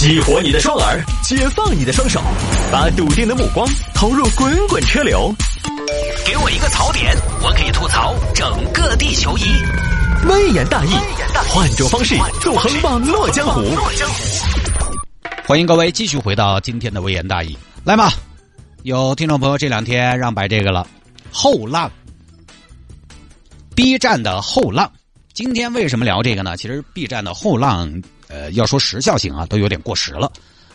激活你的双耳，解放你的双手，把笃定的目光投入滚滚车流。给我一个槽点，我可以吐槽整个地球仪。微言大义，换种方式纵横网络江湖。欢迎各位继续回到今天的微言大义，来嘛！有听众朋友这两天让摆这个了，后浪，B 站的后浪。今天为什么聊这个呢？其实 B 站的后浪。呃，要说时效性啊，都有点过时了。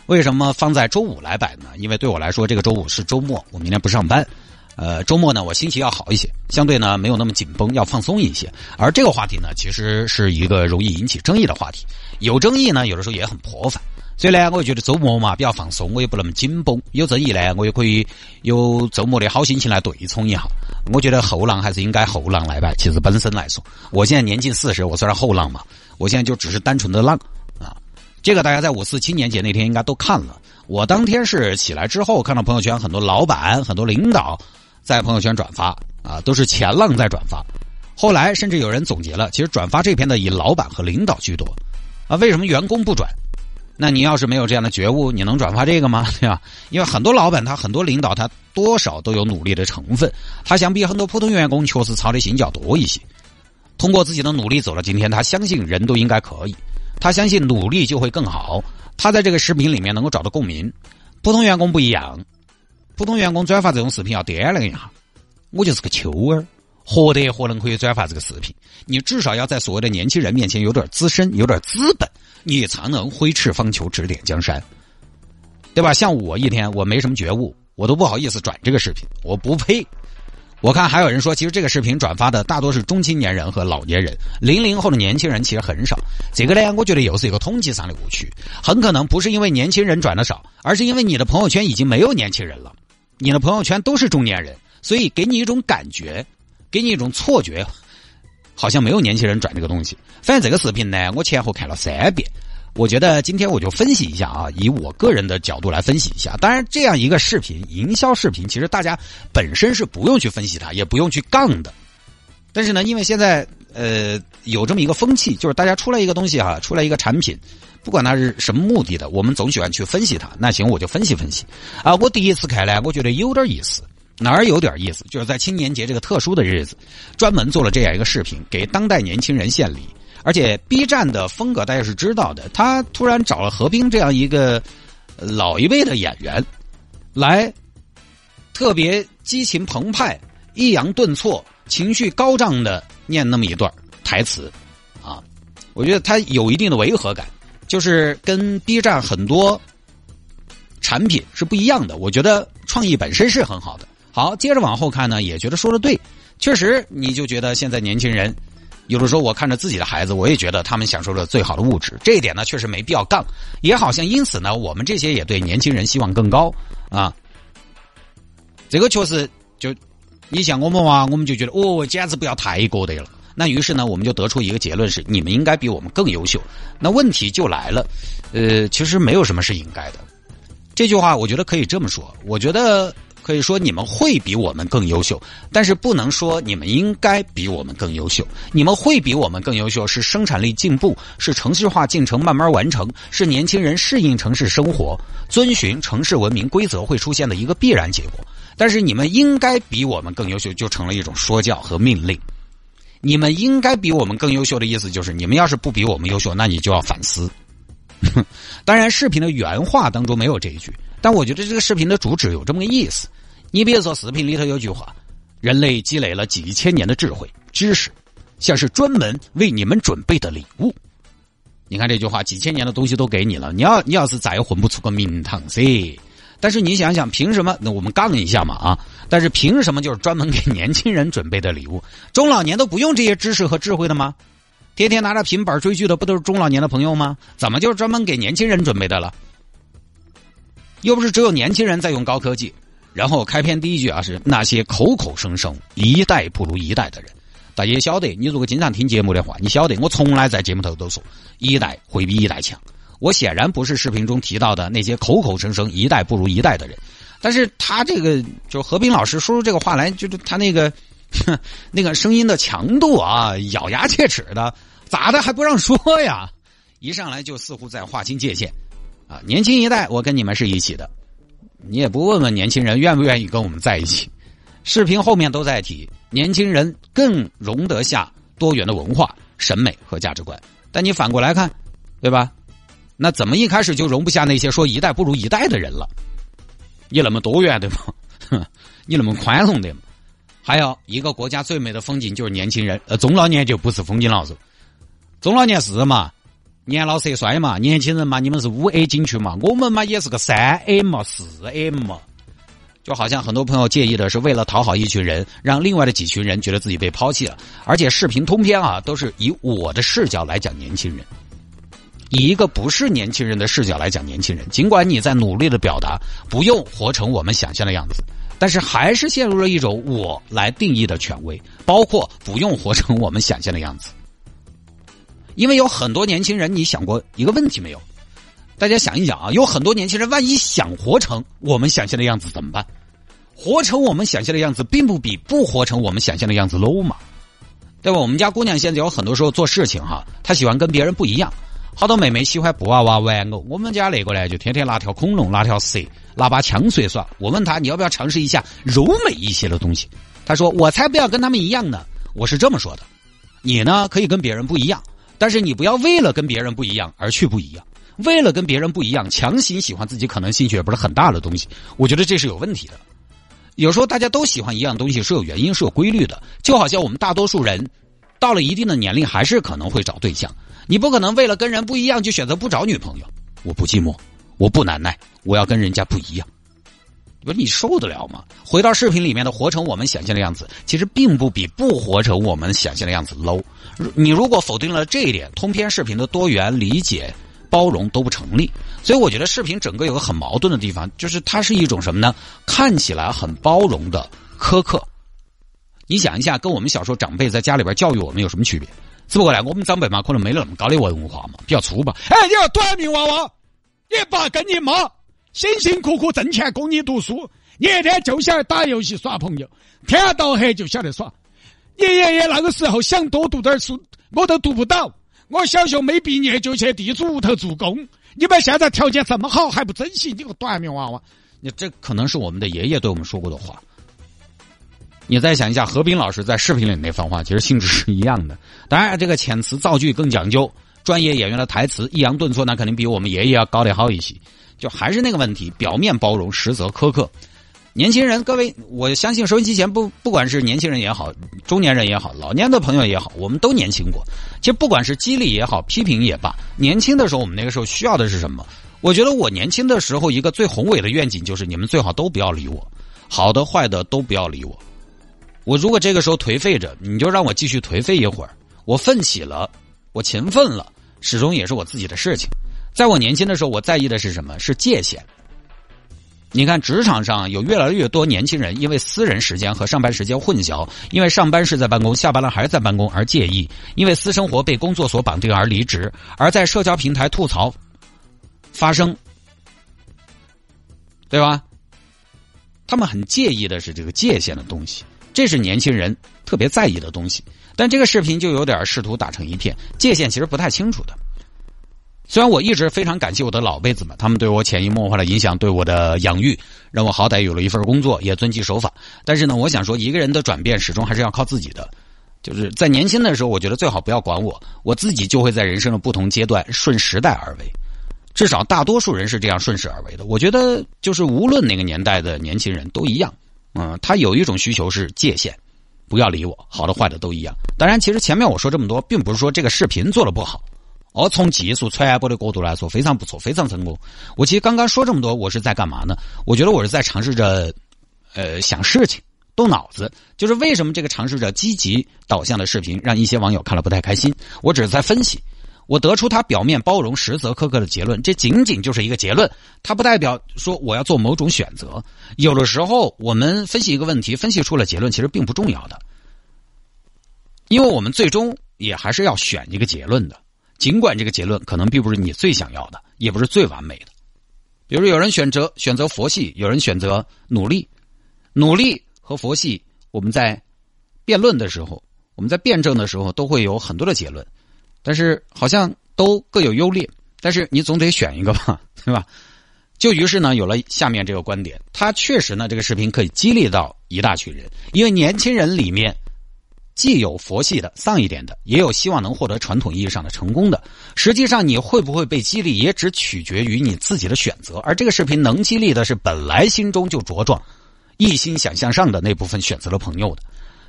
为什么放在周五来摆呢？因为对我来说，这个周五是周末，我明天不上班。呃，周末呢，我心情要好一些，相对呢没有那么紧绷，要放松一些。而这个话题呢，其实是一个容易引起争议的话题。有争议呢，有的时候也很破烦。所以呢，我觉得周末嘛比较放松，我也不那么紧绷。有争议呢，我也可以有周末的好心情来对冲一下。我觉得后浪还是应该后浪来摆。其实本身来说，我现在年近四十，我算是后浪嘛。我现在就只是单纯的浪啊。这个大家在五四青年节那天应该都看了。我当天是起来之后看到朋友圈很多老板、很多领导在朋友圈转发啊，都是前浪在转发。后来甚至有人总结了，其实转发这篇的以老板和领导居多啊。为什么员工不转？那你要是没有这样的觉悟，你能转发这个吗？对吧？因为很多老板他很多领导他多少都有努力的成分，他相比很多普通员工确实操的心较多一些。通过自己的努力走到今天，他相信人都应该可以。他相信努力就会更好。他在这个视频里面能够找到共鸣。普通员工不一样，普通员工转发这种视频要掂量一下。我就是个秋儿，何德何能可以转发这个视频？你至少要在所谓的年轻人面前有点资深，有点资本，你才能挥斥方遒，指点江山，对吧？像我一天我没什么觉悟，我都不好意思转这个视频，我不配。我看还有人说，其实这个视频转发的大多是中青年人和老年人，零零后的年轻人其实很少。这个呢，我觉得又是一个统计上的误区，很可能不是因为年轻人转的少，而是因为你的朋友圈已经没有年轻人了，你的朋友圈都是中年人，所以给你一种感觉，给你一种错觉，好像没有年轻人转这个东西。反正这个视频呢，我前后看了三遍。我觉得今天我就分析一下啊，以我个人的角度来分析一下。当然，这样一个视频，营销视频，其实大家本身是不用去分析它，也不用去杠的。但是呢，因为现在呃有这么一个风气，就是大家出来一个东西哈，出来一个产品，不管它是什么目的的，我们总喜欢去分析它。那行，我就分析分析啊。我第一次看呢，我觉得有点意思，哪儿有点意思？就是在青年节这个特殊的日子，专门做了这样一个视频，给当代年轻人献礼。而且 B 站的风格大家是知道的，他突然找了何冰这样一个老一辈的演员，来特别激情澎湃、抑扬顿挫、情绪高涨的念那么一段台词，啊，我觉得他有一定的违和感，就是跟 B 站很多产品是不一样的。我觉得创意本身是很好的。好，接着往后看呢，也觉得说的对，确实，你就觉得现在年轻人。有的时候，我看着自己的孩子，我也觉得他们享受了最好的物质。这一点呢，确实没必要杠。也好像因此呢，我们这些也对年轻人希望更高啊。这个确实就，你像我们啊，我们就觉得哦，简直不要太过得了。那于是呢，我们就得出一个结论是：你们应该比我们更优秀。那问题就来了，呃，其实没有什么是应该的。这句话我觉得可以这么说，我觉得。可以说你们会比我们更优秀，但是不能说你们应该比我们更优秀。你们会比我们更优秀，是生产力进步，是城市化进程慢慢完成，是年轻人适应城市生活、遵循城市文明规则会出现的一个必然结果。但是你们应该比我们更优秀，就成了一种说教和命令。你们应该比我们更优秀的意思就是，你们要是不比我们优秀，那你就要反思。当然，视频的原话当中没有这一句，但我觉得这个视频的主旨有这么个意思。你比如说，视频里头有句话：“人类积累了几千年的智慧、知识，像是专门为你们准备的礼物。”你看这句话，几千年的东西都给你了，你要你要是再混不出个名堂噻。但是你想想，凭什么？那我们杠一下嘛啊！但是凭什么就是专门给年轻人准备的礼物？中老年都不用这些知识和智慧的吗？天天拿着平板追剧的不都是中老年的朋友吗？怎么就是专门给年轻人准备的了？又不是只有年轻人在用高科技。然后开篇第一句啊是那些口口声声一代不如一代的人，大家也晓得，你如果经常听节目的话，你晓得我从来在节目头都说一代会比一代强。我显然不是视频中提到的那些口口声声一代不如一代的人，但是他这个就何冰老师说出这个话来，就是他那个那个声音的强度啊，咬牙切齿的，咋的还不让说呀？一上来就似乎在划清界限。啊，年轻一代我跟你们是一起的，你也不问问年轻人愿不愿意跟我们在一起。视频后面都在提，年轻人更容得下多元的文化、审美和价值观。但你反过来看，对吧？那怎么一开始就容不下那些说一代不如一代的人了？你那么多元对吧？你那么宽容的？还有一个国家最美的风景就是年轻人，呃，中老年就不是风景了，是中老年是嘛？年老色衰嘛？年轻人嘛？你们是五 A 景区嘛？我们嘛也是个三 A 嘛，四 M 嘛。就好像很多朋友介意的是，为了讨好一群人，让另外的几群人觉得自己被抛弃了。而且视频通篇啊，都是以我的视角来讲年轻人。以一个不是年轻人的视角来讲年轻人，尽管你在努力的表达，不用活成我们想象的样子，但是还是陷入了一种我来定义的权威，包括不用活成我们想象的样子。因为有很多年轻人，你想过一个问题没有？大家想一想啊，有很多年轻人，万一想活成我们想象的样子怎么办？活成我们想象的样子，并不比不活成我们想象的样子 low 嘛？对吧？我们家姑娘现在有很多时候做事情哈，她喜欢跟别人不一样。好多妹妹喜欢布娃娃玩偶，我们家那个呢，就天天拿条恐龙，拿条蛇，拿把枪随耍。我问他你要不要尝试一下柔美一些的东西？他说我才不要跟他们一样呢。我是这么说的，你呢可以跟别人不一样，但是你不要为了跟别人不一样而去不一样，为了跟别人不一样强行喜欢自己可能兴趣也不是很大的东西，我觉得这是有问题的。有时候大家都喜欢一样东西是有原因是有规律的，就好像我们大多数人到了一定的年龄还是可能会找对象。你不可能为了跟人不一样就选择不找女朋友。我不寂寞，我不难耐，我要跟人家不一样。不是你受得了吗？回到视频里面的活成我们想象的样子，其实并不比不活成我们想象的样子 low。你如果否定了这一点，通篇视频的多元理解、包容都不成立。所以我觉得视频整个有个很矛盾的地方，就是它是一种什么呢？看起来很包容的苛刻。你想一下，跟我们小时候长辈在家里边教育我们有什么区别？只不过呢，我们长辈嘛，可能没那么高的文化嘛，比较粗吧。哎，你要短命娃娃，你爸跟你妈辛辛苦苦挣钱供你读书，你一天就晓得打游戏耍朋友，天到黑就晓得耍。你爷爷那个时候想多读点书，我都读不到。我小学没毕业就去地主屋头做工。你们现在条件这么好还不珍惜，你个短命娃娃！你这可能是我们的爷爷对我们说过的话。你再想一下，何冰老师在视频里那番话，其实性质是一样的。当然，这个遣词造句更讲究，专业演员的台词抑扬顿挫，那肯定比我们爷爷要高得好一些。就还是那个问题，表面包容，实则苛刻。年轻人，各位，我相信收音机前不不管是年轻人也好，中年人也好，老年的朋友也好，我们都年轻过。其实不管是激励也好，批评也罢，年轻的时候我们那个时候需要的是什么？我觉得我年轻的时候一个最宏伟的愿景就是，你们最好都不要理我，好的坏的都不要理我。我如果这个时候颓废着，你就让我继续颓废一会儿。我奋起了，我勤奋了，始终也是我自己的事情。在我年轻的时候，我在意的是什么？是界限。你看，职场上有越来越多年轻人因为私人时间和上班时间混淆，因为上班是在办公，下班了还是在办公而介意，因为私生活被工作所绑定而离职，而在社交平台吐槽发生，对吧？他们很介意的是这个界限的东西。这是年轻人特别在意的东西，但这个视频就有点试图打成一片，界限其实不太清楚的。虽然我一直非常感谢我的老辈子们，他们对我潜移默化的影响，对我的养育，让我好歹有了一份工作，也遵纪守法。但是呢，我想说，一个人的转变始终还是要靠自己的。就是在年轻的时候，我觉得最好不要管我，我自己就会在人生的不同阶段顺时代而为。至少大多数人是这样顺势而为的。我觉得，就是无论哪个年代的年轻人都一样。嗯，他有一种需求是界限，不要理我，好的坏的都一样。当然，其实前面我说这么多，并不是说这个视频做的不好，哦，从技术传播的角度来说，非常不错，非常成功。我其实刚刚说这么多，我是在干嘛呢？我觉得我是在尝试着，呃，想事情，动脑子。就是为什么这个尝试着积极导向的视频，让一些网友看了不太开心？我只是在分析。我得出他表面包容、实则苛刻的结论，这仅仅就是一个结论，它不代表说我要做某种选择。有的时候，我们分析一个问题，分析出了结论，其实并不重要的，因为我们最终也还是要选一个结论的，尽管这个结论可能并不是你最想要的，也不是最完美的。比如有人选择选择佛系，有人选择努力，努力和佛系，我们在辩论的时候，我们在辩证的时候，都会有很多的结论。但是好像都各有优劣，但是你总得选一个吧，对吧？就于是呢，有了下面这个观点，他确实呢，这个视频可以激励到一大群人，因为年轻人里面既有佛系的、丧一点的，也有希望能获得传统意义上的成功的。实际上，你会不会被激励，也只取决于你自己的选择。而这个视频能激励的是本来心中就茁壮、一心想向上的那部分选择了朋友的。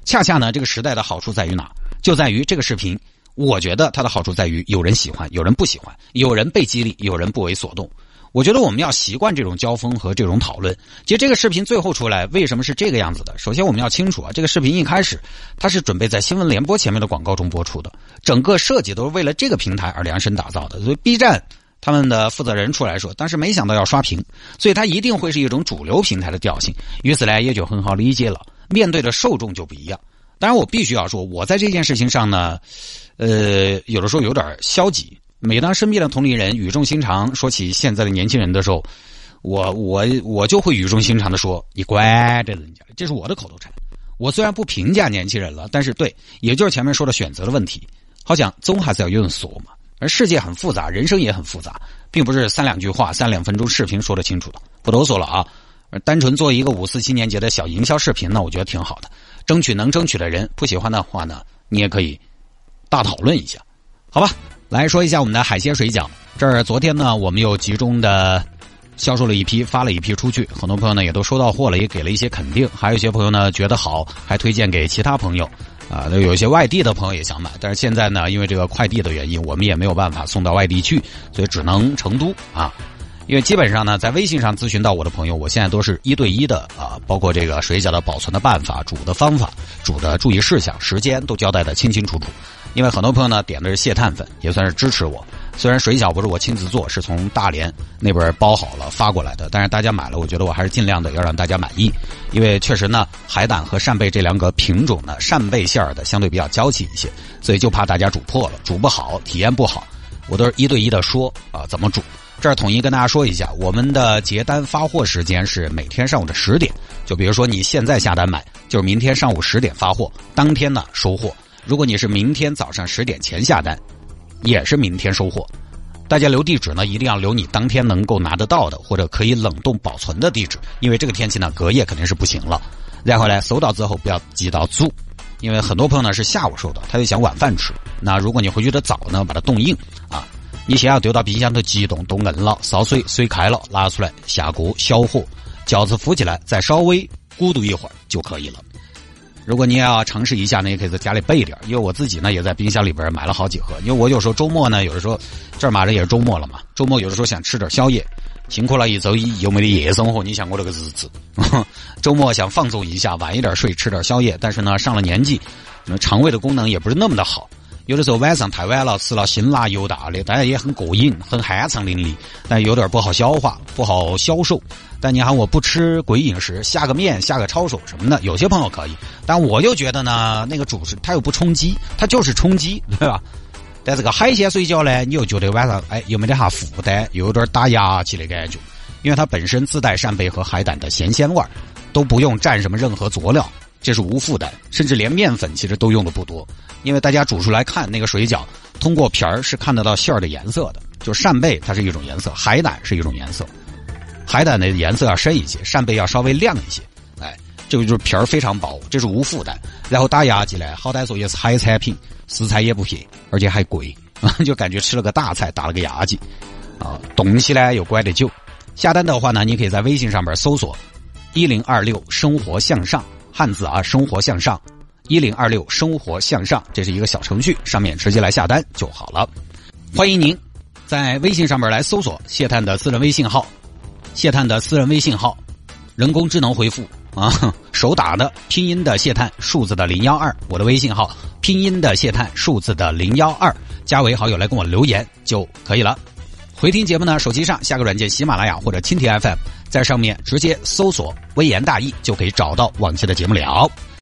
恰恰呢，这个时代的好处在于哪？就在于这个视频，我觉得它的好处在于有人喜欢，有人不喜欢，有人被激励，有人不为所动。我觉得我们要习惯这种交锋和这种讨论。其实这个视频最后出来，为什么是这个样子的？首先我们要清楚啊，这个视频一开始它是准备在新闻联播前面的广告中播出的，整个设计都是为了这个平台而量身打造的。所以 B 站他们的负责人出来说，但是没想到要刷屏，所以它一定会是一种主流平台的调性。于此来，也就很好理解了，面对的受众就不一样。当然，我必须要说，我在这件事情上呢，呃，有的时候有点消极。每当身边的同龄人语重心长说起现在的年轻人的时候，我我我就会语重心长的说：“你乖着人家。”这是我的口头禅。我虽然不评价年轻人了，但是对，也就是前面说的选择的问题，好像总还是要有人说嘛。而世界很复杂，人生也很复杂，并不是三两句话、三两分钟视频说得清楚的。不多说了啊，单纯做一个五四青年节的小营销视频呢，我觉得挺好的。争取能争取的人，不喜欢的话呢，你也可以大讨论一下，好吧？来说一下我们的海鲜水饺，这儿昨天呢，我们又集中的销售了一批，发了一批出去，很多朋友呢也都收到货了，也给了一些肯定，还有一些朋友呢觉得好，还推荐给其他朋友，啊，有一些外地的朋友也想买，但是现在呢，因为这个快递的原因，我们也没有办法送到外地去，所以只能成都啊。因为基本上呢，在微信上咨询到我的朋友，我现在都是一对一的啊，包括这个水饺的保存的办法、煮的方法、煮的注意事项、时间都交代的清清楚楚。因为很多朋友呢点的是蟹炭粉，也算是支持我。虽然水饺不是我亲自做，是从大连那边包好了发过来的，但是大家买了，我觉得我还是尽量的要让大家满意。因为确实呢，海胆和扇贝这两个品种呢，扇贝馅儿的相对比较娇气一些，所以就怕大家煮破了、煮不好、体验不好。我都是一对一的说啊，怎么煮。这儿统一跟大家说一下，我们的结单发货时间是每天上午的十点。就比如说你现在下单买，就是明天上午十点发货，当天呢收货。如果你是明天早上十点前下单，也是明天收货。大家留地址呢，一定要留你当天能够拿得到的或者可以冷冻保存的地址，因为这个天气呢隔夜肯定是不行了。然后呢，收到之后不要急到煮，因为很多朋友呢是下午收到，他就想晚饭吃。那如果你回去的早呢，把它冻硬啊。你先要丢到冰箱头急冻，冻硬了，烧水，水开了，拿出来下锅，小火，饺子浮起来，再稍微咕嘟一会儿就可以了。如果你也要尝试一下呢，也可以在家里备点因为我自己呢也在冰箱里边买了好几盒。因为我有时候周末呢，有的时候这儿马上也是周末了嘛，周末有的时候想吃点宵夜，辛苦了一周一又没的夜生活，你想过这个日子，周末想放纵一下，晚一点睡，吃点宵夜，但是呢上了年纪，肠胃的功能也不是那么的好。有的时候晚上太晚了，吃了辛辣油大的，当然也很过瘾，很酣畅淋漓，但有点不好消化，不好消受。但你喊我不吃鬼饮食，下个面、下个抄手什么的，有些朋友可以，但我就觉得呢，那个主食它又不充饥，它就是充饥，对吧？但这个海鲜水饺呢，你又觉得晚上哎，又没得啥负担，又有点打牙气的感觉，因为它本身自带扇贝和海胆的咸鲜味儿，都不用蘸什么任何佐料。这是无负担，甚至连面粉其实都用的不多，因为大家煮出来看那个水饺，通过皮儿是看得到馅儿的颜色的。就扇贝它是一种颜色，海胆是一种颜色，海胆的颜色要深一些，扇贝要稍微亮一些。哎，这个就是皮儿非常薄，这是无负担。然后打牙祭呢，好歹说也是海产品，食材也不便宜，而且还贵，就感觉吃了个大菜，打了个牙祭。啊，东西呢又乖得久。下单的话呢，你可以在微信上面搜索“一零二六生活向上”。汉字啊，生活向上，一零二六生活向上，这是一个小程序，上面直接来下单就好了。欢迎您在微信上面来搜索谢探的私人微信号，谢探的私人微信号，人工智能回复啊，手打的拼音的谢探，数字的零幺二，我的微信号拼音的谢探，数字的零幺二，加为好友来跟我留言就可以了。回听节目呢，手机上下个软件喜马拉雅或者蜻蜓 FM。在上面直接搜索“微言大义”就可以找到往期的节目了。